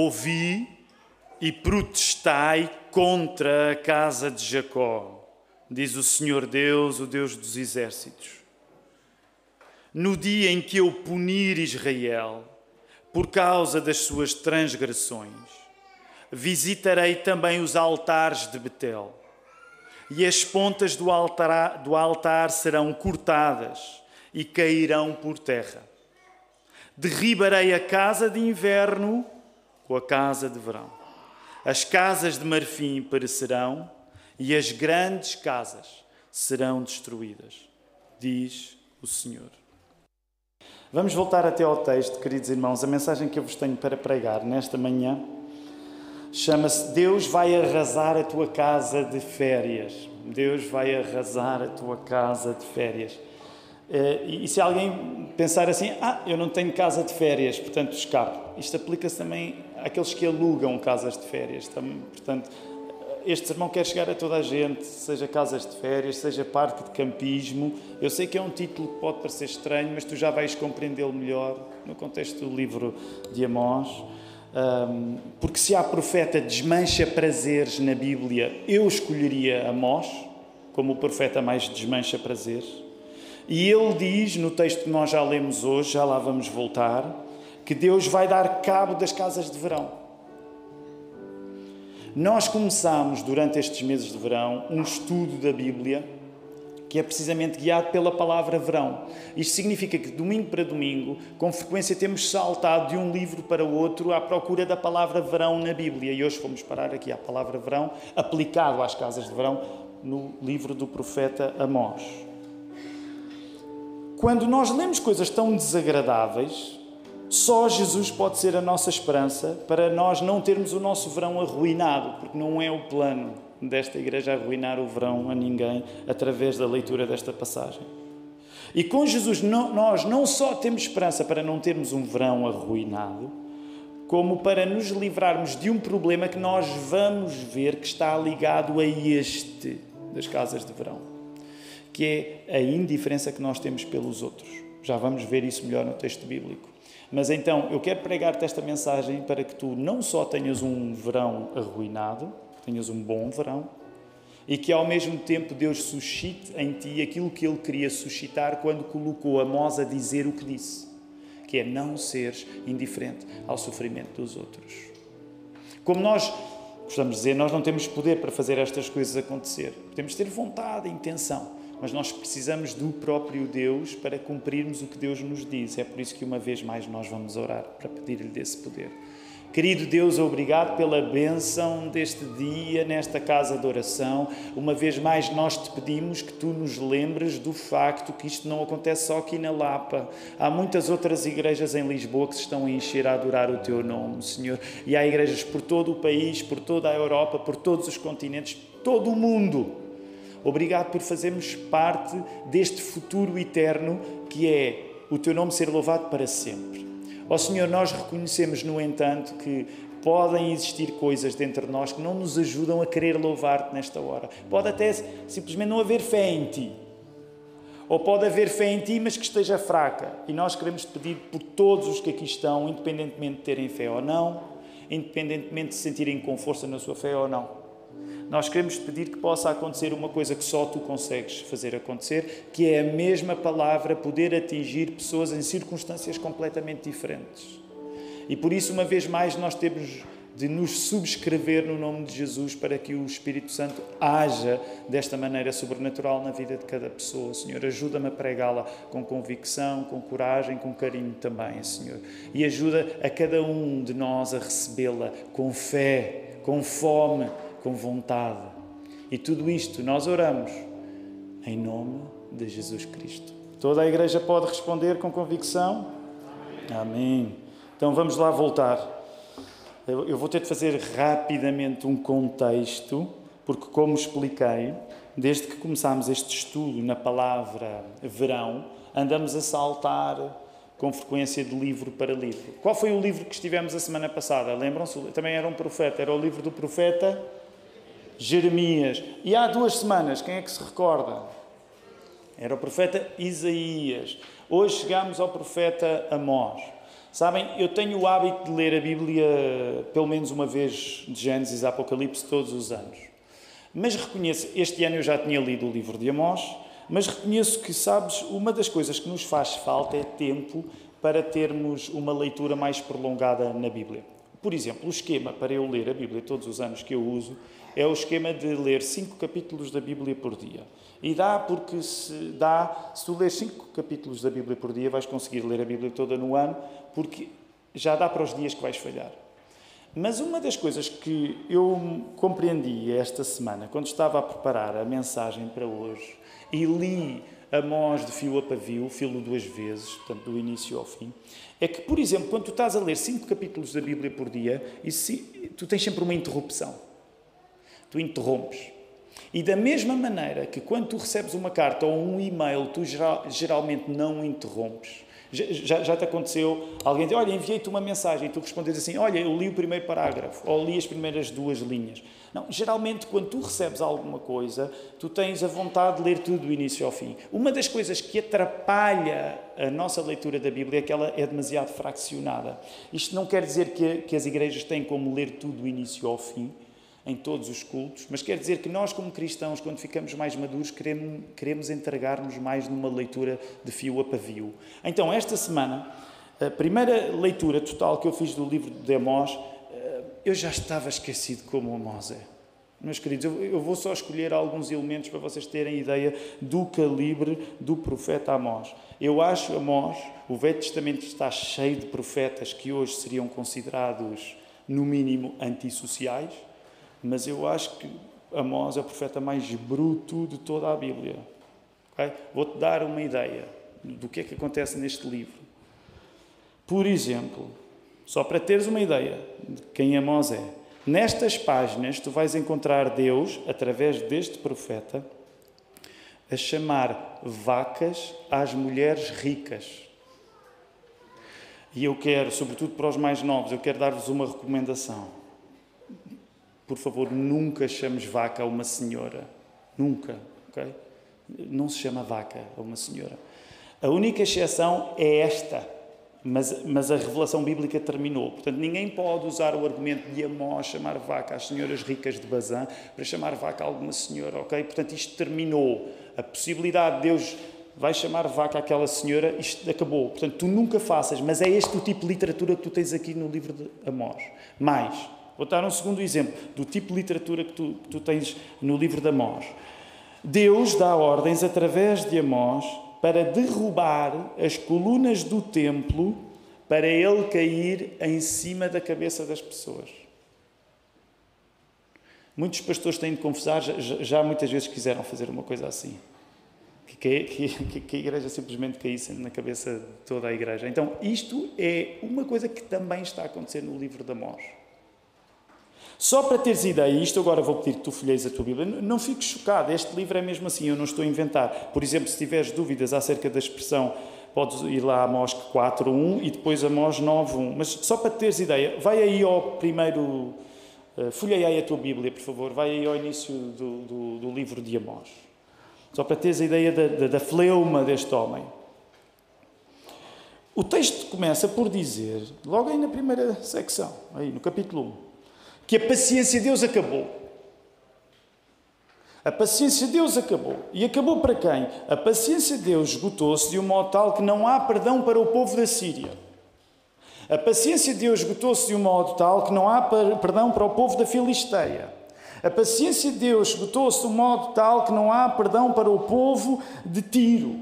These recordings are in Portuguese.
Ouvi e protestai contra a casa de Jacó, diz o Senhor Deus, o Deus dos exércitos. No dia em que eu punir Israel por causa das suas transgressões, visitarei também os altares de Betel, e as pontas do altar, do altar serão cortadas e cairão por terra. Derribarei a casa de inverno com a casa de verão. As casas de marfim perecerão e as grandes casas serão destruídas, diz o Senhor. Vamos voltar até ao texto, queridos irmãos. A mensagem que eu vos tenho para pregar nesta manhã chama-se Deus vai arrasar a tua casa de férias. Deus vai arrasar a tua casa de férias. Eh, e se alguém pensar assim, ah, eu não tenho casa de férias, portanto escapo. Isto aplica-se também àqueles que alugam casas de férias. Portanto, este sermão quer chegar a toda a gente, seja casas de férias, seja parque de campismo. Eu sei que é um título que pode parecer estranho, mas tu já vais compreendê-lo melhor no contexto do livro de Amós. Porque se há profeta desmancha prazeres na Bíblia, eu escolheria Amós como o profeta mais desmancha prazeres. E ele diz no texto que nós já lemos hoje, já lá vamos voltar, que Deus vai dar cabo das casas de verão. Nós começamos durante estes meses de verão um estudo da Bíblia que é precisamente guiado pela palavra verão. Isto significa que domingo para domingo, com frequência temos saltado de um livro para o outro à procura da palavra verão na Bíblia. E hoje fomos parar aqui à palavra verão, aplicado às casas de verão, no livro do profeta Amós. Quando nós lemos coisas tão desagradáveis, só Jesus pode ser a nossa esperança para nós não termos o nosso verão arruinado, porque não é o plano desta igreja arruinar o verão a ninguém através da leitura desta passagem. E com Jesus nós não só temos esperança para não termos um verão arruinado, como para nos livrarmos de um problema que nós vamos ver que está ligado a este das casas de verão, que é a indiferença que nós temos pelos outros. Já vamos ver isso melhor no texto bíblico. Mas então, eu quero pregar-te esta mensagem para que tu não só tenhas um verão arruinado, tenhas um bom verão, e que ao mesmo tempo Deus suscite em ti aquilo que Ele queria suscitar quando colocou Amós a dizer o que disse, que é não seres indiferente ao sofrimento dos outros. Como nós gostamos de dizer, nós não temos poder para fazer estas coisas acontecer. Temos de ter vontade e intenção mas nós precisamos do próprio Deus para cumprirmos o que Deus nos diz. É por isso que uma vez mais nós vamos orar para pedir-lhe desse poder. Querido Deus, obrigado pela bênção deste dia nesta casa de oração. Uma vez mais, nós te pedimos que tu nos lembres do facto que isto não acontece só aqui na Lapa. Há muitas outras igrejas em Lisboa que se estão a encher a adorar o teu nome, Senhor. E há igrejas por todo o país, por toda a Europa, por todos os continentes, todo o mundo Obrigado por fazermos parte deste futuro eterno que é o teu nome ser louvado para sempre. Ó oh, Senhor, nós reconhecemos, no entanto, que podem existir coisas dentro de nós que não nos ajudam a querer louvar-te nesta hora. Pode até simplesmente não haver fé em ti. Ou pode haver fé em ti, mas que esteja fraca. E nós queremos te pedir por todos os que aqui estão, independentemente de terem fé ou não, independentemente de se sentirem com força na sua fé ou não nós queremos pedir que possa acontecer uma coisa que só tu consegues fazer acontecer, que é a mesma palavra poder atingir pessoas em circunstâncias completamente diferentes. E por isso, uma vez mais, nós temos de nos subscrever no nome de Jesus para que o Espírito Santo haja desta maneira sobrenatural na vida de cada pessoa. Senhor, ajuda-me a pregá-la com convicção, com coragem, com carinho também, Senhor. E ajuda a cada um de nós a recebê-la com fé, com fome com vontade. E tudo isto nós oramos em nome de Jesus Cristo. Toda a igreja pode responder com convicção? Amém. Amém. Então vamos lá voltar. Eu vou ter de fazer rapidamente um contexto, porque, como expliquei, desde que começámos este estudo na palavra verão, andamos a saltar com frequência de livro para livro. Qual foi o livro que estivemos a semana passada? Lembram-se? Também era um profeta, era o livro do profeta Jeremias. E há duas semanas, quem é que se recorda? Era o profeta Isaías. Hoje chegamos ao profeta Amós. Sabem, eu tenho o hábito de ler a Bíblia pelo menos uma vez de Gênesis a Apocalipse todos os anos. Mas reconheço, este ano eu já tinha lido o livro de Amós, mas reconheço que, sabes, uma das coisas que nos faz falta é tempo para termos uma leitura mais prolongada na Bíblia. Por exemplo, o esquema para eu ler a Bíblia todos os anos que eu uso é o esquema de ler cinco capítulos da Bíblia por dia. E dá porque se dá, se tu ler cinco capítulos da Bíblia por dia, vais conseguir ler a Bíblia toda no ano, porque já dá para os dias que vais falhar. Mas uma das coisas que eu compreendi esta semana, quando estava a preparar a mensagem para hoje, e li Amós de fio a pavio, filo duas vezes, portanto, do início ao fim, é que, por exemplo, quando tu estás a ler cinco capítulos da Bíblia por dia, tu tens sempre uma interrupção. Tu interrompes. E da mesma maneira que quando tu recebes uma carta ou um e-mail, tu geralmente não interrompes. Já, já te aconteceu alguém dizer, olha, enviei-te uma mensagem e tu respondes assim, olha, eu li o primeiro parágrafo, ou li as primeiras duas linhas. Não, geralmente quando tu recebes alguma coisa, tu tens a vontade de ler tudo do início ao fim. Uma das coisas que atrapalha a nossa leitura da Bíblia é que ela é demasiado fraccionada. Isto não quer dizer que, que as igrejas têm como ler tudo do início ao fim, em todos os cultos, mas quer dizer que nós, como cristãos, quando ficamos mais maduros, queremos, queremos entregar-nos mais numa leitura de fio a pavio. Então, esta semana, a primeira leitura total que eu fiz do livro de Amós, eh, eu já estava esquecido como Amós é. Meus queridos, eu vou só escolher alguns elementos para vocês terem ideia do calibre do profeta Amós. Eu acho Amós, o Velho Testamento está cheio de profetas que hoje seriam considerados, no mínimo, antissociais mas eu acho que Amós é o profeta mais bruto de toda a Bíblia. Okay? Vou-te dar uma ideia do que é que acontece neste livro. Por exemplo, só para teres uma ideia de quem Amós é, nestas páginas tu vais encontrar Deus, através deste profeta, a chamar vacas às mulheres ricas. E eu quero, sobretudo para os mais novos, eu quero dar-vos uma recomendação. Por favor, nunca chames vaca a uma senhora. Nunca, ok? Não se chama vaca a uma senhora. A única exceção é esta, mas, mas a revelação bíblica terminou. Portanto, ninguém pode usar o argumento de Amós chamar vaca às senhoras ricas de Bazã para chamar vaca a alguma senhora, ok? Portanto, isto terminou. A possibilidade de Deus vai chamar vaca àquela senhora, isto acabou. Portanto, tu nunca faças, mas é este o tipo de literatura que tu tens aqui no livro de Amós. Mais, Vou dar um segundo exemplo do tipo de literatura que tu, que tu tens no livro de Amós. Deus dá ordens através de Amós para derrubar as colunas do templo para ele cair em cima da cabeça das pessoas. Muitos pastores têm de confessar, já, já muitas vezes quiseram fazer uma coisa assim. Que, que, que, a igreja simplesmente caísse na cabeça de toda a igreja. Então, isto é uma coisa que também está a acontecer no livro de Amós. Só para teres ideia, isto agora vou pedir que tu folheis a tua Bíblia, não fiques chocado, este livro é mesmo assim, eu não estou a inventar. Por exemplo, se tiveres dúvidas acerca da expressão, podes ir lá a Amós 4.1 e depois a Amós 9.1. Mas só para teres ideia, vai aí ao primeiro, uh, folhei aí a tua Bíblia, por favor, vai aí ao início do, do, do livro de Amós. Só para teres a ideia da, da, da fleuma deste homem. O texto começa por dizer, logo aí na primeira secção, aí no capítulo 1, que a paciência de Deus acabou. A paciência de Deus acabou. E acabou para quem? A paciência de Deus esgotou-se de um modo tal que não há perdão para o povo da Síria. A paciência de Deus esgotou-se de um modo tal que não há perdão para o povo da Filisteia. A paciência de Deus esgotou-se de um modo tal que não há perdão para o povo de Tiro.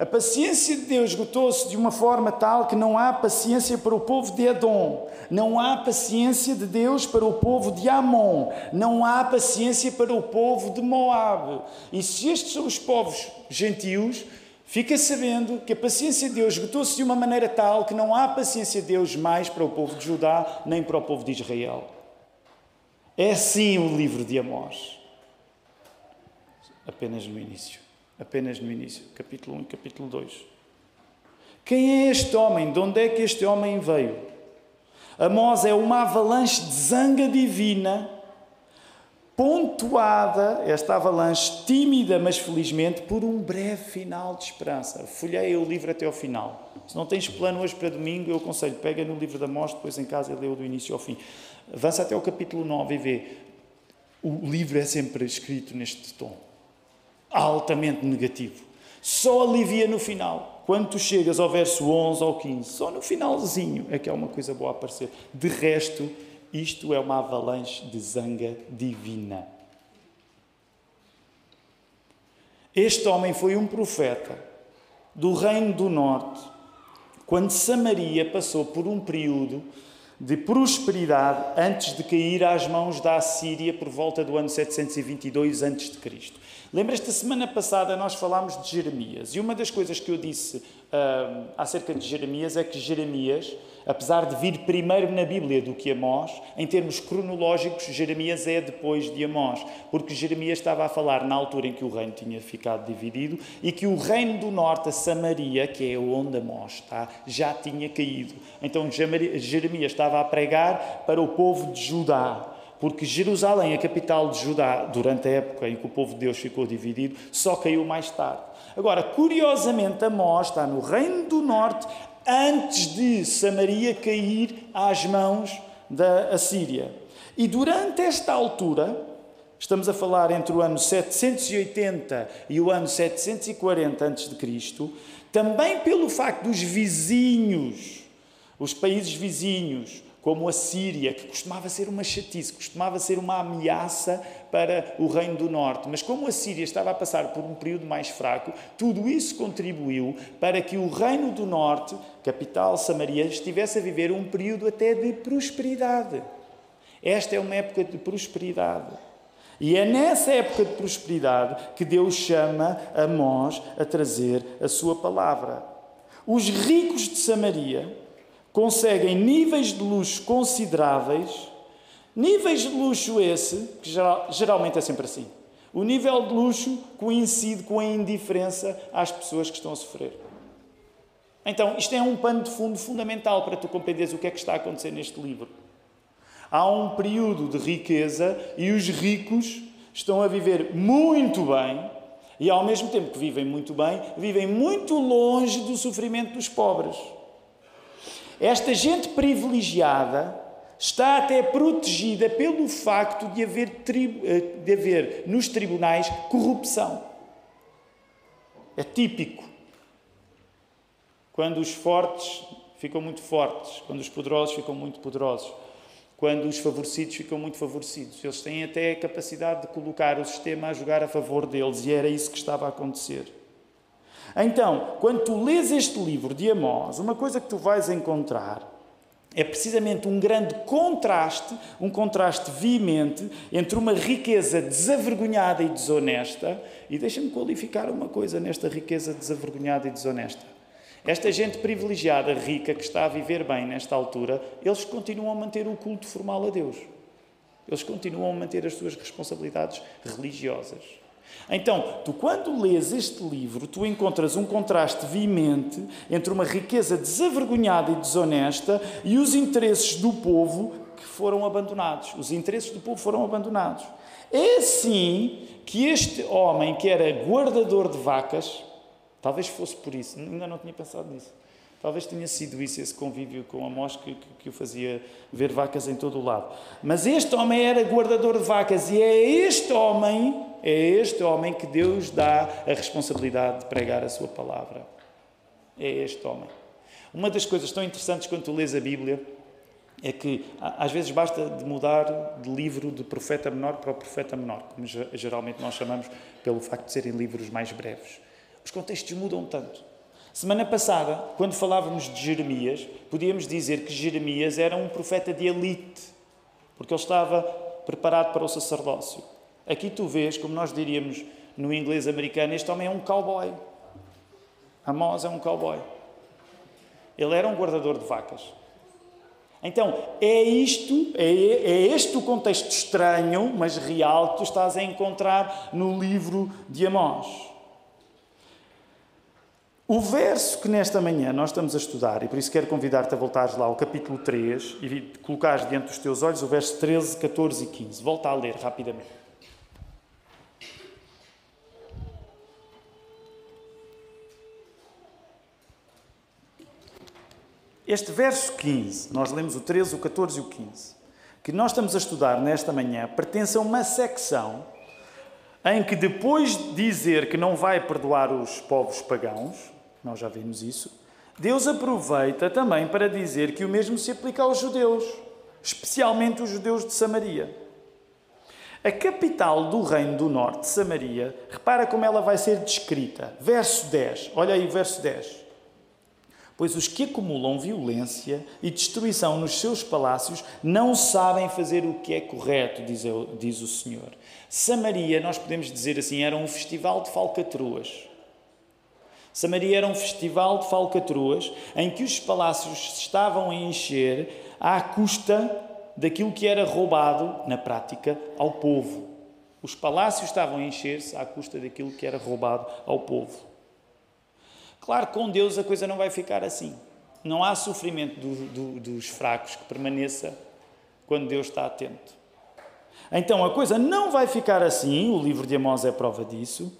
A paciência de Deus esgotou-se de uma forma tal que não há paciência para o povo de Edom, não há paciência de Deus para o povo de Amon, não há paciência para o povo de Moab. E se estes são os povos gentios, fica sabendo que a paciência de Deus esgotou-se de uma maneira tal que não há paciência de Deus mais para o povo de Judá nem para o povo de Israel. É assim o livro de Amós. Apenas no início apenas no início, capítulo 1 e capítulo 2. Quem é este homem? De onde é que este homem veio? Amós é uma avalanche de zanga divina, pontuada, esta avalanche tímida, mas felizmente, por um breve final de esperança. Folhei o livro até ao final. Se não tens plano hoje para domingo, eu aconselho, pega no livro da Mostra, depois em casa e lê-o do início ao fim. Avança até o capítulo 9 e vê. O livro é sempre escrito neste tom. Altamente negativo. Só alivia no final. Quando tu chegas ao verso 11 ou 15, só no finalzinho é que há uma coisa boa a aparecer. De resto, isto é uma avalanche de zanga divina. Este homem foi um profeta do Reino do Norte, quando Samaria passou por um período de prosperidade antes de cair às mãos da Assíria por volta do ano 722 a.C. Lembras-te, da semana passada nós falámos de Jeremias e uma das coisas que eu disse uh, acerca de Jeremias é que Jeremias, apesar de vir primeiro na Bíblia do que Amós, em termos cronológicos, Jeremias é depois de Amós, porque Jeremias estava a falar na altura em que o reino tinha ficado dividido e que o reino do norte, a Samaria, que é onde Amós está, já tinha caído. Então Jeremias estava a pregar para o povo de Judá porque Jerusalém, a capital de Judá, durante a época em que o povo de Deus ficou dividido, só caiu mais tarde. Agora, curiosamente, Amós está no Reino do Norte antes de Samaria cair às mãos da Assíria. E durante esta altura, estamos a falar entre o ano 780 e o ano 740 a.C., também pelo facto dos vizinhos, os países vizinhos, como a Síria, que costumava ser uma chatice, costumava ser uma ameaça para o Reino do Norte. Mas como a Síria estava a passar por um período mais fraco, tudo isso contribuiu para que o Reino do Norte, capital Samaria, estivesse a viver um período até de prosperidade. Esta é uma época de prosperidade. E é nessa época de prosperidade que Deus chama Amós a trazer a sua palavra. Os ricos de Samaria conseguem níveis de luxo consideráveis, níveis de luxo esse, que geral, geralmente é sempre assim. O nível de luxo coincide com a indiferença às pessoas que estão a sofrer. Então, isto é um pano de fundo fundamental para tu compreenderes o que é que está a acontecer neste livro. Há um período de riqueza e os ricos estão a viver muito bem e, ao mesmo tempo que vivem muito bem, vivem muito longe do sofrimento dos pobres. Esta gente privilegiada está até protegida pelo facto de haver, eh, de haver nos tribunais corrupção. É típico. Quando os fortes ficam muito fortes, quando os poderosos ficam muito poderosos, quando os favorecidos ficam muito favorecidos. Eles têm até a capacidade de colocar o sistema a jogar a favor deles, e era isso que estava a acontecer. Então, quando tu lês este livro de Amós, uma coisa que tu vais encontrar é precisamente um grande contraste, um contraste veemente entre uma riqueza desavergonhada e desonesta, e deixa-me qualificar uma coisa nesta riqueza desavergonhada e desonesta. Esta gente privilegiada, rica, que está a viver bem nesta altura, eles continuam a manter o culto formal a Deus. Eles continuam a manter as suas responsabilidades religiosas. Então, tu quando lês este livro, tu encontras um contraste veemente entre uma riqueza desavergonhada e desonesta e os interesses do povo que foram abandonados. Os interesses do povo foram abandonados. É assim que este homem, que era guardador de vacas, talvez fosse por isso, ainda não tinha pensado nisso. Talvez tenha sido isso, esse convívio com a mosca que, que, o fazia ver vacas em todo o lado. Mas este homem era guardador de vacas e é este homem é este homem que Deus dá a responsabilidade de pregar a sua palavra. É este homem. Uma das coisas tão interessantes quando tu lês a Bíblia é que às vezes basta de mudar de livro de profeta menor para o profeta menor, como geralmente nós chamamos pelo facto de serem livros mais breves. Os contextos mudam tanto. Semana passada, quando falávamos de Jeremias, podíamos dizer que Jeremias era um profeta de elite, porque ele estava preparado para o sacerdócio. Aqui tu vês, como nós diríamos no inglês americano, este homem é um cowboy. Amós é um cowboy. Ele era um guardador de vacas. Então, é isto, é, é este o contexto estranho, mas real, que tu estás a encontrar no livro de Amós. O verso que nesta manhã nós estamos a estudar, e por isso quero convidar-te a voltares lá ao capítulo 3 e colocares diante dos teus olhos o verso 13, 14 e 15. Volta a ler rapidamente. Este verso 15, nós lemos o 13, o 14 e o 15, que nós estamos a estudar nesta manhã, pertence a uma secção em que depois de dizer que não vai perdoar os povos pagãos, nós já vimos isso, Deus aproveita também para dizer que o mesmo se aplica aos judeus, especialmente os judeus de Samaria. A capital do reino do norte, Samaria, repara como ela vai ser descrita. Verso 10, olha aí o verso 10. Pois os que acumulam violência e destruição nos seus palácios não sabem fazer o que é correto, diz, diz o Senhor. Samaria, nós podemos dizer assim, era um festival de falcatruas. Samaria era um festival de falcatruas em que os palácios se estavam a encher à custa daquilo que era roubado, na prática, ao povo. Os palácios estavam a encher-se à custa daquilo que era roubado ao povo. Claro, com Deus a coisa não vai ficar assim. Não há sofrimento do, do, dos fracos que permaneça quando Deus está atento. Então a coisa não vai ficar assim, o livro de Amós é prova disso,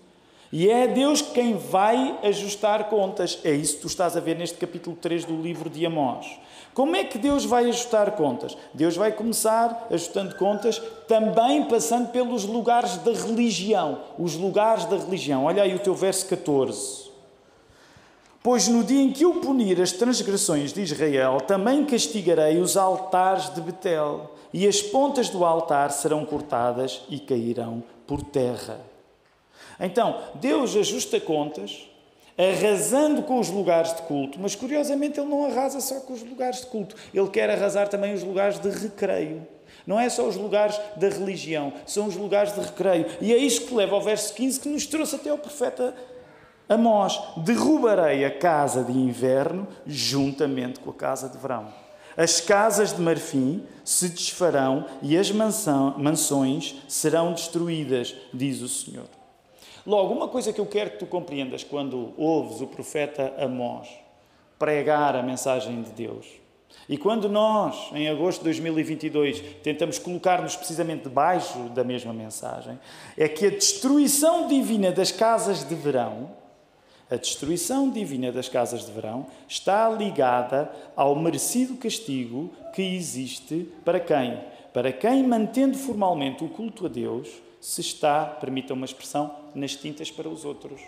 e é Deus quem vai ajustar contas. É isso que tu estás a ver neste capítulo 3 do livro de Amós. Como é que Deus vai ajustar contas? Deus vai começar ajustando contas, também passando pelos lugares da religião. Os lugares da religião. Olha aí o teu verso 14. Pois no dia em que eu punir as transgressões de Israel, também castigarei os altares de Betel, e as pontas do altar serão cortadas e cairão por terra. Então, Deus ajusta contas, arrasando com os lugares de culto, mas curiosamente Ele não arrasa só com os lugares de culto, Ele quer arrasar também os lugares de recreio. Não é só os lugares da religião, são os lugares de recreio. E é isso que leva ao verso 15 que nos trouxe até o profeta Amós, derrubarei a casa de inverno juntamente com a casa de verão. As casas de marfim se desfarão e as mansões serão destruídas, diz o Senhor. Logo, uma coisa que eu quero que tu compreendas quando ouves o profeta Amós pregar a mensagem de Deus, e quando nós, em agosto de 2022, tentamos colocar-nos precisamente debaixo da mesma mensagem, é que a destruição divina das casas de verão a destruição divina das casas de verão está ligada ao merecido castigo que existe para quem? Para quem, mantendo formalmente o culto a Deus, se está, permita uma expressão, nas tintas para os outros.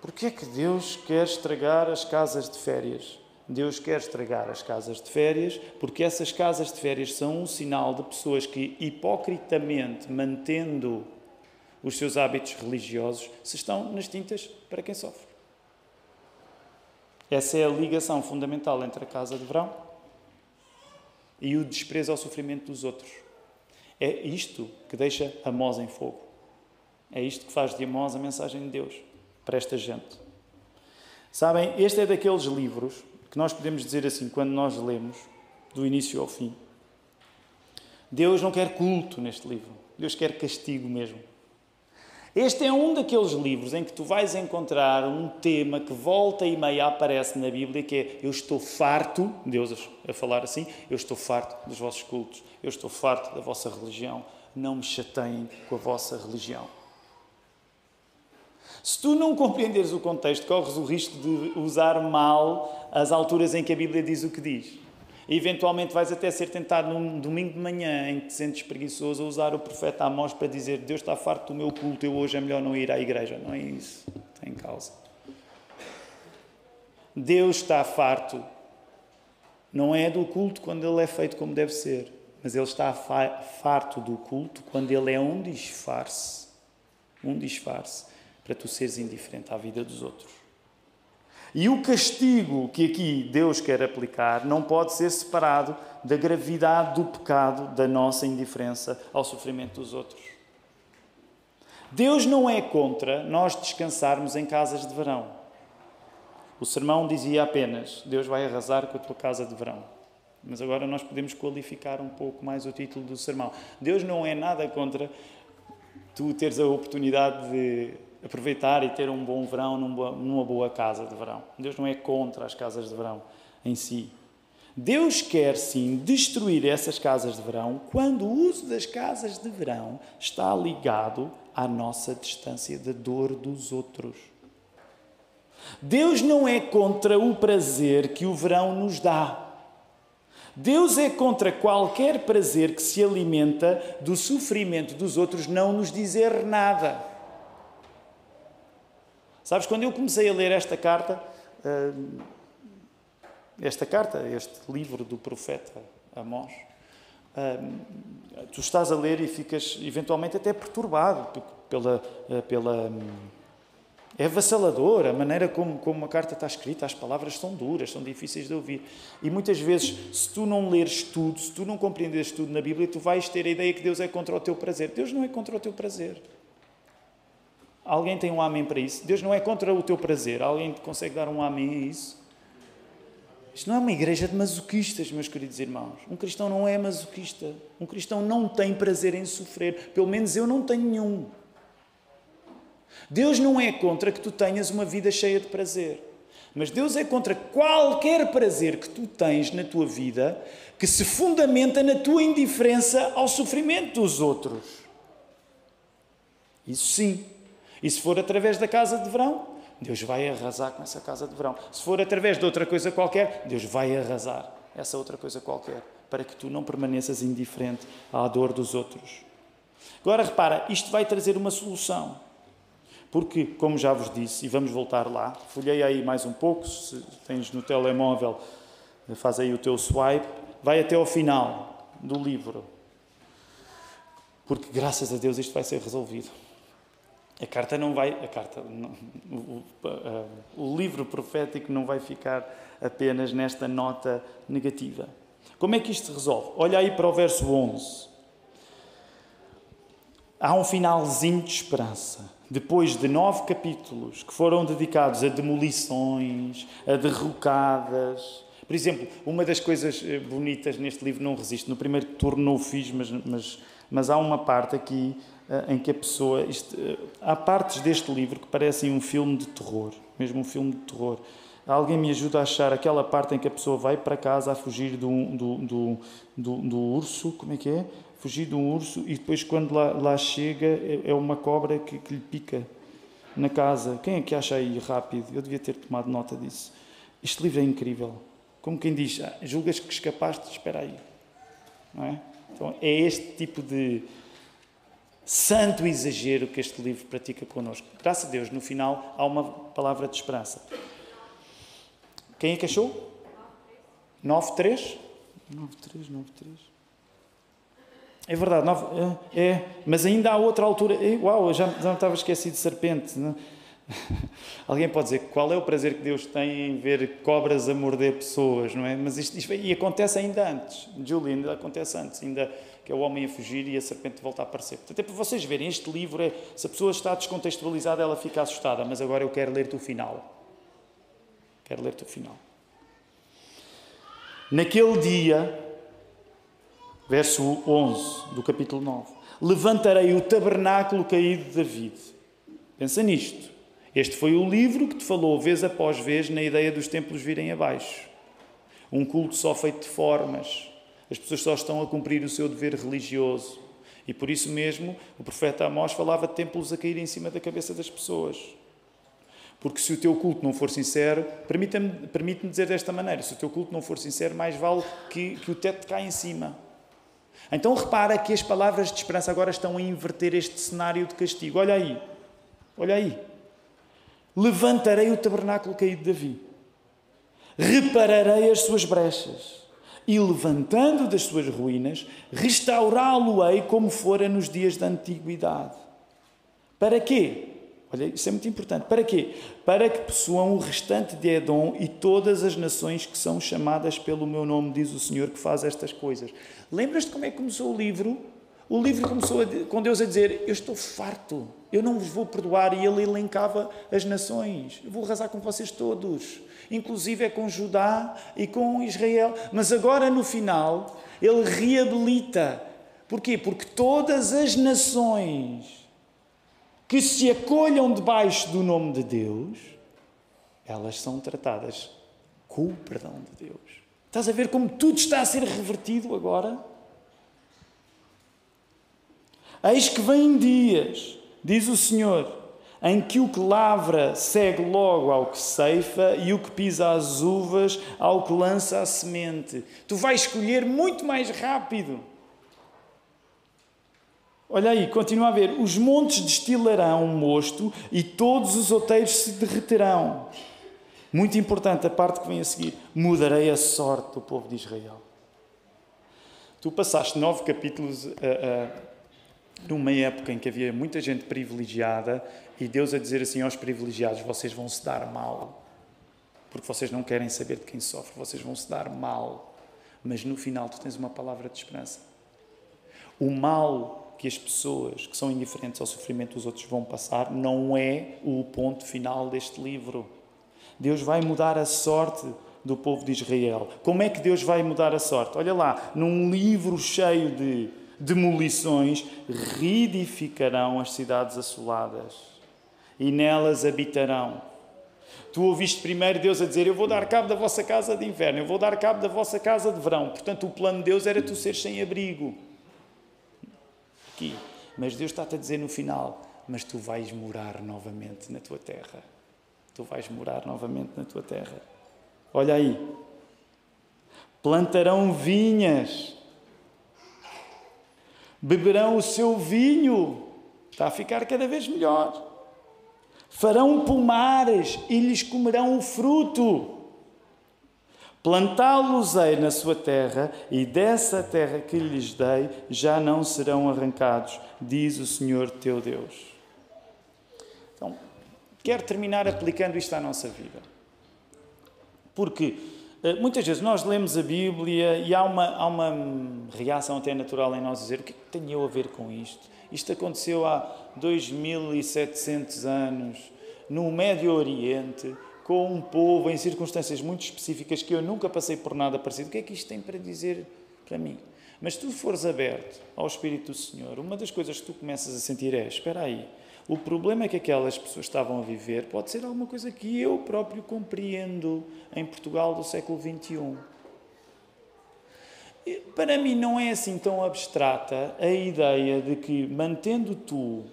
Porquê é que Deus quer estragar as casas de férias? Deus quer estragar as casas de férias porque essas casas de férias são um sinal de pessoas que, hipocritamente, mantendo os seus hábitos religiosos se estão nas tintas para quem sofre. Essa é a ligação fundamental entre a casa de verão e o desprezo ao sofrimento dos outros. É isto que deixa Amós em fogo. É isto que faz de Amós a mensagem de Deus para esta gente. Sabem, este é daqueles livros que nós podemos dizer assim, quando nós lemos, do início ao fim. Deus não quer culto neste livro. Deus quer castigo mesmo. Este é um daqueles livros em que tu vais encontrar um tema que volta e meia aparece na Bíblia, que é eu estou farto, Deus a falar assim, eu estou farto dos vossos cultos, eu estou farto da vossa religião, não me chateiem com a vossa religião. Se tu não compreenderes o contexto, corres o risco de usar mal as alturas em que a Bíblia diz o que diz. E eventualmente vais até ser tentado num domingo de manhã em que te sentes preguiçoso a usar o profeta Amós para dizer Deus está farto do meu culto, eu hoje é melhor não ir à igreja. Não é isso. Tem causa. Deus está farto. Não é do culto quando ele é feito como deve ser, mas ele está farto do culto quando ele é um disfarce. Um disfarce para tu seres indiferente à vida dos outros. E o castigo que aqui Deus quer aplicar não pode ser separado da gravidade do pecado, da nossa indiferença ao sofrimento dos outros. Deus não é contra nós descansarmos em casas de verão. O sermão dizia apenas: Deus vai arrasar com a tua casa de verão. Mas agora nós podemos qualificar um pouco mais o título do sermão. Deus não é nada contra tu teres a oportunidade de aproveitar e ter um bom verão numa boa casa de verão. Deus não é contra as casas de verão em si. Deus quer sim destruir essas casas de verão quando o uso das casas de verão está ligado à nossa distância da dor dos outros. Deus não é contra o prazer que o verão nos dá. Deus é contra qualquer prazer que se alimenta do sofrimento dos outros, não nos dizer nada. Sabes, quando eu comecei a ler esta carta, eh, esta carta, este livro do profeta Amós, eh, tu estás a ler e ficas eventualmente até perturbado pela, eh, pela é avassalador a maneira como, como a carta está escrita, as palavras são duras, são difíceis de ouvir. E muitas vezes, se tu não leres tudo, se tu não compreenderes tudo na Bíblia, tu vais ter a ideia que Deus é contra o teu prazer. Deus não é contra o teu prazer. Alguém tem um amém para isso? Deus não é contra o teu prazer. Alguém consegue dar um amém a isso? Isto não é uma igreja de masoquistas, meus queridos irmãos. Um cristão não é masoquista. Um cristão não tem prazer em sofrer. Pelo menos eu não tenho nenhum. Deus não é contra que tu tenhas uma vida cheia de prazer. Mas Deus é contra qualquer prazer que tu tens na tua vida que se fundamenta na tua indiferença ao sofrimento dos outros. Isso sim. E se for através da casa de verão, Deus vai arrasar com essa casa de verão. Se for através de outra coisa qualquer, Deus vai arrasar essa outra coisa qualquer, para que tu não permaneças indiferente à dor dos outros. Agora repara, isto vai trazer uma solução. Porque, como já vos disse, e vamos voltar lá, folhei aí mais um pouco, se tens no telemóvel, faz aí o teu swipe, vai até ao final do livro. Porque, graças a Deus, isto vai ser resolvido. A carta não vai, a carta, não, o, o, livro profético não vai ficar apenas nesta nota negativa. Como é que isto se resolve? Olha aí para o verso 11. Há um finalzinho de esperança depois de nove capítulos que foram dedicados a demolições, a derrocadas. Por exemplo, uma das coisas eh, bonitas neste livro não resiste. No primeiro turno não o fiz, mas, mas, mas há uma parte aqui em que a pessoa. Eh, há partes deste livro que parecem um filme de terror, mesmo um filme de terror. Alguém me ajuda a achar aquela parte em que a pessoa vai para casa a fugir do, do, do, do, do urso, como é que é? fugir de um urso e depois, quando lá, lá chega, é, é uma cobra que, que, lhe pica na casa. Quem é que acha aí rápido? Eu devia ter tomado nota disso. Este livro é incrível. Como quem diz, ah, julgas que escapaste, espera aí. Não é? Então, é este tipo de santo exagero que este livro pratica connosco. Graças a Deus, no final, há uma palavra de esperança. Quem é que achou? 9-3? 9-3, 9-3. É verdade, é, é, mas ainda há outra altura. É, uau, já, já não estava esquecido de serpente. Não? Alguém pode dizer qual é o prazer que Deus tem em ver cobras a morder pessoas, não é? Mas isto, isto e acontece ainda antes. Julie, ainda acontece antes, ainda que é o homem a fugir e a serpente volta a aparecer. Portanto, é para vocês verem, este livro é, se a pessoa está descontextualizada, ela fica assustada, mas agora eu quero ler-te o final. Quero ler-te o final. Naquele dia, verso 11 do capítulo 9. Levantarei o tabernáculo caído de David. Pensa nisto. Este foi o livro que te falou vez após vez na ideia dos templos virem abaixo. Um culto só feito de formas. As pessoas só estão a cumprir o seu dever religioso. E por isso mesmo o profeta Amós falava de templos a cair em cima da cabeça das pessoas. Porque se o teu culto não for sincero, permite-me permite dizer desta maneira: se o teu culto não for sincero, mais vale que, que o teto caia em cima. Então repara que as palavras de esperança agora estão a inverter este cenário de castigo. Olha aí, olha aí. Levantarei o tabernáculo caído de Davi, repararei as suas brechas e, levantando das suas ruínas, restaurá-lo-ei como fora nos dias da antiguidade. Para quê? Olha, isso é muito importante. Para quê? Para que possuam o restante de Edom e todas as nações que são chamadas pelo meu nome, diz o Senhor que faz estas coisas. Lembras-te como é que começou o livro? O livro começou com Deus a dizer: Eu estou farto, eu não vos vou perdoar. E ele elencava as nações: Eu vou arrasar com vocês todos, inclusive é com Judá e com Israel. Mas agora no final, ele reabilita. Porquê? Porque todas as nações que se acolham debaixo do nome de Deus, elas são tratadas com o perdão de Deus. Estás a ver como tudo está a ser revertido agora? Eis que vêm dias, diz o Senhor, em que o que lavra segue logo ao que ceifa e o que pisa as uvas ao que lança a semente. Tu vais escolher muito mais rápido. Olha aí, continua a ver. Os montes destilarão mosto e todos os outeiros se derreterão. Muito importante a parte que vem a seguir. Mudarei a sorte do povo de Israel. Tu passaste nove capítulos uh, uh, numa época em que havia muita gente privilegiada e Deus a dizer assim aos privilegiados: vocês vão se dar mal, porque vocês não querem saber de quem sofre, vocês vão se dar mal. Mas no final tu tens uma palavra de esperança. O mal que as pessoas que são indiferentes ao sofrimento dos outros vão passar não é o ponto final deste livro. Deus vai mudar a sorte do povo de Israel. Como é que Deus vai mudar a sorte? Olha lá, num livro cheio de demolições, reedificarão as cidades assoladas e nelas habitarão. Tu ouviste primeiro Deus a dizer: Eu vou dar cabo da vossa casa de inverno, eu vou dar cabo da vossa casa de verão. Portanto, o plano de Deus era tu seres sem abrigo. Aqui. Mas Deus está-te a dizer no final: Mas tu vais morar novamente na tua terra. Tu vais morar novamente na tua terra. Olha aí. Plantarão vinhas, beberão o seu vinho, está a ficar cada vez melhor. Farão pomares e lhes comerão o fruto. Plantá-los-ei na sua terra, e dessa terra que lhes dei já não serão arrancados, diz o Senhor teu Deus. Então, quero terminar aplicando isto à nossa vida. Porque eh, muitas vezes nós lemos a Bíblia e há uma, há uma reação até natural em nós dizer: o que, é que tenho eu a ver com isto? Isto aconteceu há 2700 anos, no Médio Oriente, com um povo em circunstâncias muito específicas que eu nunca passei por nada parecido. O que é que isto tem para dizer para mim? Mas se tu fores aberto ao Espírito do Senhor, uma das coisas que tu começas a sentir é: espera aí, o problema que aquelas pessoas estavam a viver pode ser alguma coisa que eu próprio compreendo em Portugal do século XXI. Para mim não é assim tão abstrata a ideia de que, mantendo tu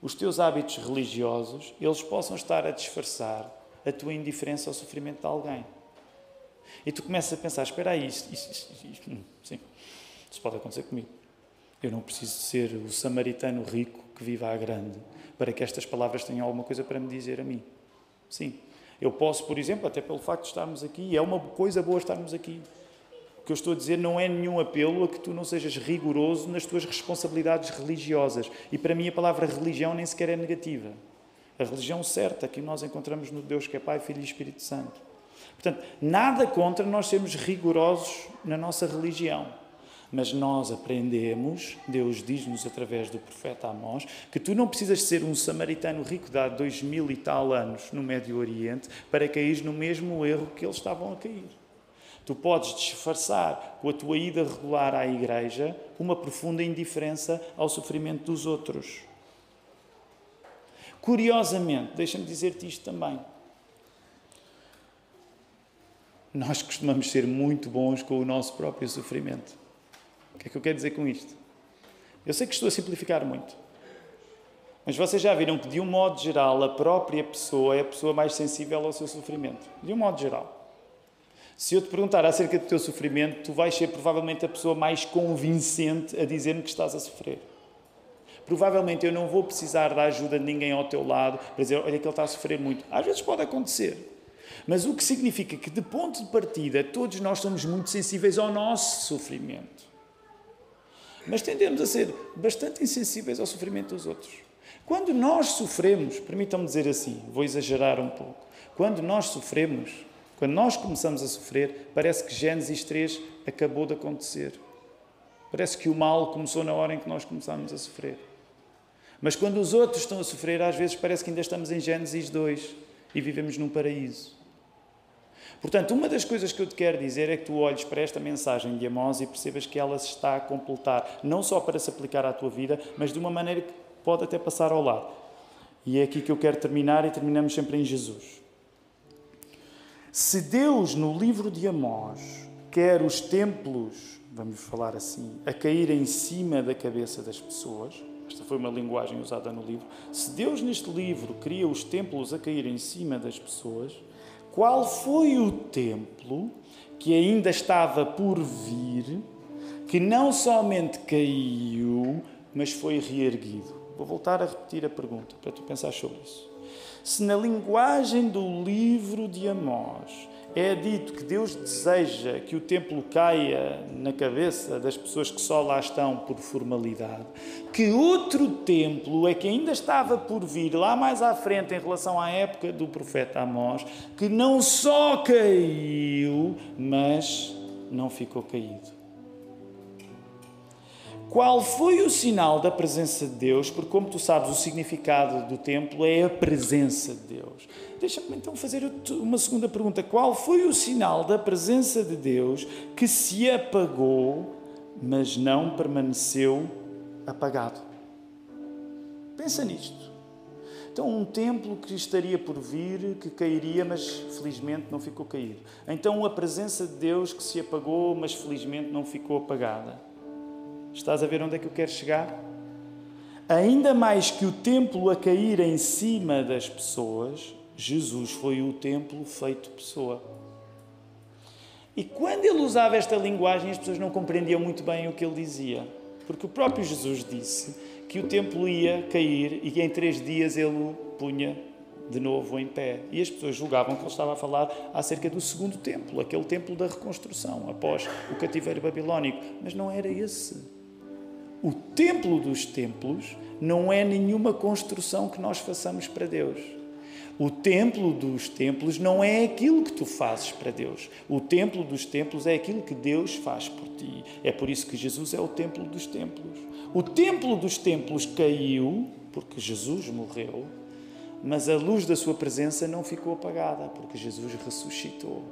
os teus hábitos religiosos, eles possam estar a disfarçar a tua indiferença ao sofrimento de alguém. E tu começas a pensar, espera aí, hum, sim, isso pode acontecer comigo. Eu não preciso ser o samaritano rico que vive à grande para que estas palavras tenham alguma coisa para me dizer a mim. Sim. Eu posso, por exemplo, até pelo facto de estarmos aqui, é uma coisa boa estarmos aqui. Que eu estou a dizer não é nenhum apelo a que tu não sejas rigoroso nas tuas responsabilidades religiosas. E para mim a palavra religião nem sequer é negativa. A religião certa que nós encontramos no Deus que é Pai, Filho e Espírito Santo. Portanto, nada contra nós sermos rigorosos na nossa religião. Mas nós aprendemos, Deus diz-nos através do profeta Amós, que tu não precisas ser um samaritano rico de há dois mil e tal anos no Médio Oriente para cair no mesmo erro que eles estavam a cair. Tu podes disfarçar com a tua ida regular à igreja uma profunda indiferença ao sofrimento dos outros. Curiosamente, deixa-me dizer-te isto também. Nós costumamos ser muito bons com o nosso próprio sofrimento. O que é que eu quero dizer com isto? Eu sei que estou a simplificar muito. Mas vocês já viram que, de um modo geral, a própria pessoa é a pessoa mais sensível ao seu sofrimento. De um modo geral. Se eu te perguntar acerca do teu sofrimento, tu vais ser provavelmente a pessoa mais convincente a dizer-me que estás a sofrer. Provavelmente eu não vou precisar da ajuda de ninguém ao teu lado para dizer, olha que ele está a sofrer muito. Às vezes pode acontecer. Mas o que significa que, de ponto de partida, todos nós somos muito sensíveis ao nosso sofrimento mas tendemos a ser bastante insensíveis ao sofrimento dos outros. Quando nós sofremos, permitam-me dizer assim, vou exagerar um pouco, quando nós sofremos, quando nós começamos a sofrer, parece que Gênesis 3 acabou de acontecer. Parece que o mal começou na hora em que nós começamos a sofrer. Mas quando os outros estão a sofrer, às vezes parece que ainda estamos em Gênesis 2 e vivemos num paraíso. Portanto, uma das coisas que eu te quero dizer é que tu olhes para esta mensagem de Amós e percebas que ela se está a completar, não só para se aplicar à tua vida, mas de uma maneira que pode até passar ao lado. E é aqui que eu quero terminar e terminamos sempre em Jesus. Se Deus, no livro de Amós, quer os templos, vamos falar assim, a cair em cima da cabeça das pessoas, esta foi uma linguagem usada no livro, se Deus neste livro cria os templos a cair em cima das pessoas, qual foi o templo que ainda estava por vir, que não somente caiu, mas foi reerguido? Vou voltar a repetir a pergunta para tu pensar sobre isso. Se na linguagem do livro de Amós é dito que Deus deseja que o templo caia na cabeça das pessoas que só lá estão por formalidade, que outro templo é que ainda estava por vir lá mais à frente em relação à época do profeta Amós, que não só caiu, mas não ficou caído. Qual foi o sinal da presença de Deus? Porque, como tu sabes, o significado do templo é a presença de Deus. Deixa-me então fazer uma segunda pergunta. Qual foi o sinal da presença de Deus que se apagou, mas não permaneceu apagado? Pensa nisto. Então, um templo que estaria por vir, que cairia, mas felizmente não ficou caído. Então, a presença de Deus que se apagou, mas felizmente não ficou apagada. Estás a ver onde é que eu quero chegar? Ainda mais que o templo a cair em cima das pessoas, Jesus foi o templo feito pessoa. E quando ele usava esta linguagem, as pessoas não compreendiam muito bem o que ele dizia. Porque o próprio Jesus disse que o templo ia cair e que em três dias ele o punha de novo em pé. E as pessoas julgavam que ele estava a falar acerca do segundo templo, aquele templo da reconstrução, após o cativeiro babilónico. Mas não era esse. O templo dos templos não é nenhuma construção que nós façamos para Deus. O templo dos templos não é aquilo que tu fazes para Deus. O templo dos templos é aquilo que Deus faz por ti. É por isso que Jesus é o templo dos templos. O templo dos templos caiu porque Jesus morreu, mas a luz da sua presença não ficou apagada porque Jesus ressuscitou.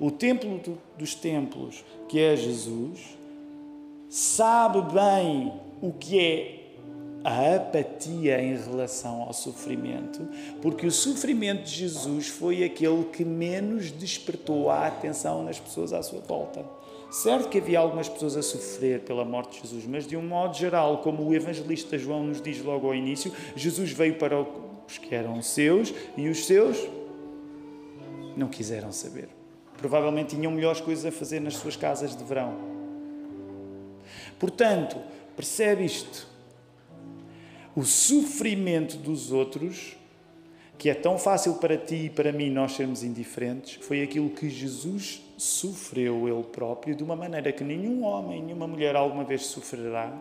O templo do, dos templos, que é Jesus, sabe bem o que é a apatia em relação ao sofrimento, porque o sofrimento de Jesus foi aquele que menos despertou a atenção nas pessoas à sua volta. Certo que havia algumas pessoas a sofrer pela morte de Jesus, mas de um modo geral, como o evangelista João nos diz logo ao início, Jesus veio para os que eram seus e os seus não quiseram saber. Provavelmente tinham melhores coisas a fazer nas suas casas de verão Portanto, percebe isto. O sofrimento dos outros, que é tão fácil para ti e para mim nós sermos indiferentes, foi aquilo que Jesus sofreu ele próprio de uma maneira que nenhum homem, nenhuma mulher alguma vez sofrerá,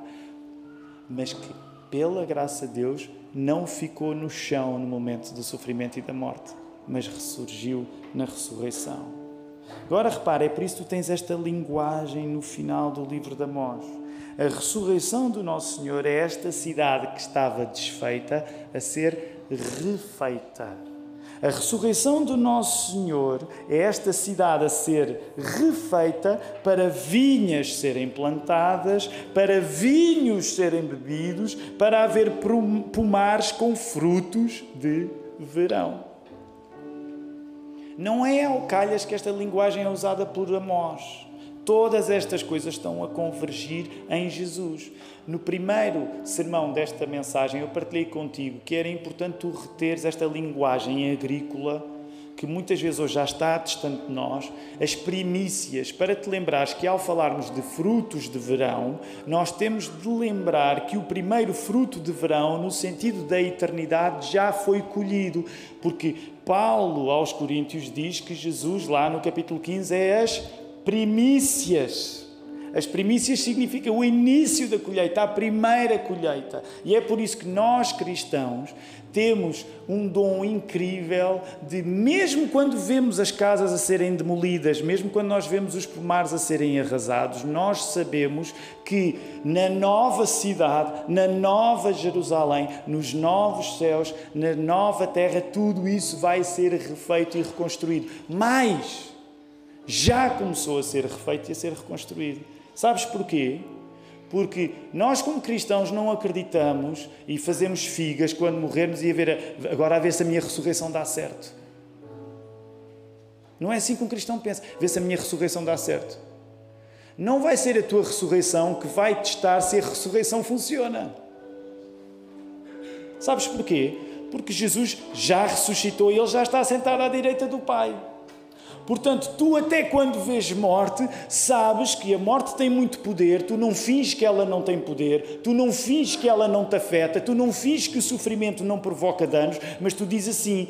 mas que, pela graça de Deus, não ficou no chão no momento do sofrimento e da morte, mas ressurgiu na ressurreição. Agora repara, é por isso que tu tens esta linguagem no final do livro de Amós. A ressurreição do Nosso Senhor é esta cidade que estava desfeita a ser refeita. A ressurreição do Nosso Senhor é esta cidade a ser refeita para vinhas serem plantadas, para vinhos serem bebidos, para haver pomares com frutos de verão. Não é ao calhas que esta linguagem é usada por Amós. Todas estas coisas estão a convergir em Jesus. No primeiro sermão desta mensagem, eu partilhei contigo que era importante tu reteres esta linguagem agrícola que muitas vezes hoje já está distante de nós, as primícias, para te lembrares que ao falarmos de frutos de verão, nós temos de lembrar que o primeiro fruto de verão, no sentido da eternidade, já foi colhido, porque Paulo aos Coríntios diz que Jesus, lá no capítulo 15, é as primícias. As primícias significam o início da colheita, a primeira colheita. E é por isso que nós cristãos temos um dom incrível de, mesmo quando vemos as casas a serem demolidas, mesmo quando nós vemos os pomares a serem arrasados, nós sabemos que na nova cidade, na nova Jerusalém, nos novos céus, na nova terra, tudo isso vai ser refeito e reconstruído. Mas já começou a ser refeito e a ser reconstruído. Sabes porquê? Porque nós, como cristãos, não acreditamos e fazemos figas quando morrermos e a ver, agora a ver se a minha ressurreição dá certo. Não é assim que um cristão pensa. Ver se a minha ressurreição dá certo. Não vai ser a tua ressurreição que vai testar se a ressurreição funciona. Sabes porquê? Porque Jesus já ressuscitou e ele já está sentado à direita do Pai. Portanto, tu até quando vês morte, sabes que a morte tem muito poder, tu não finges que ela não tem poder, tu não finges que ela não te afeta, tu não finges que o sofrimento não provoca danos, mas tu dizes assim: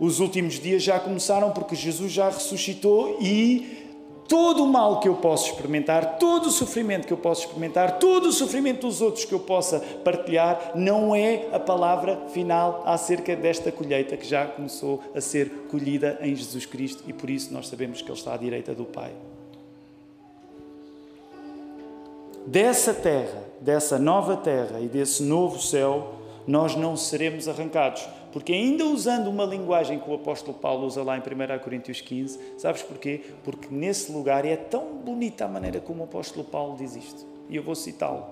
os últimos dias já começaram porque Jesus já ressuscitou e todo o mal que eu posso experimentar, todo o sofrimento que eu posso experimentar, todo o sofrimento dos outros que eu possa partilhar, não é a palavra final acerca desta colheita que já começou a ser colhida em Jesus Cristo e por isso nós sabemos que Ele está à direita do Pai. Dessa terra, dessa nova terra e desse novo céu, nós não seremos arrancados porque ainda usando uma linguagem que o apóstolo Paulo usa lá em 1 Coríntios 15, sabes porquê? Porque nesse lugar é tão bonita a maneira como o apóstolo Paulo diz isto. E eu vou citá-lo.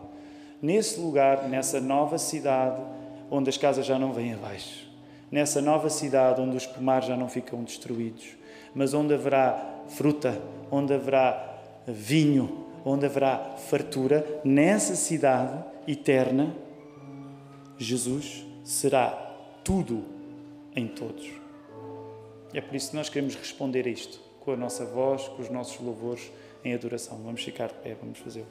Nesse lugar, nessa nova cidade, onde as casas já não vêm abaixo, nessa nova cidade onde os pomares já não ficam destruídos, mas onde haverá fruta, onde haverá vinho, onde haverá fartura, nessa cidade eterna, Jesus será tudo em todos. É por isso que nós queremos responder a isto, com a nossa voz, com os nossos louvores em adoração. Vamos ficar de pé, vamos fazê-lo.